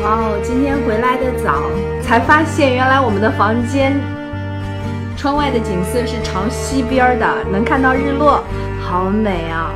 哦，今天回来的早，才发现原来我们的房间窗外的景色是朝西边的，能看到日落，好美啊。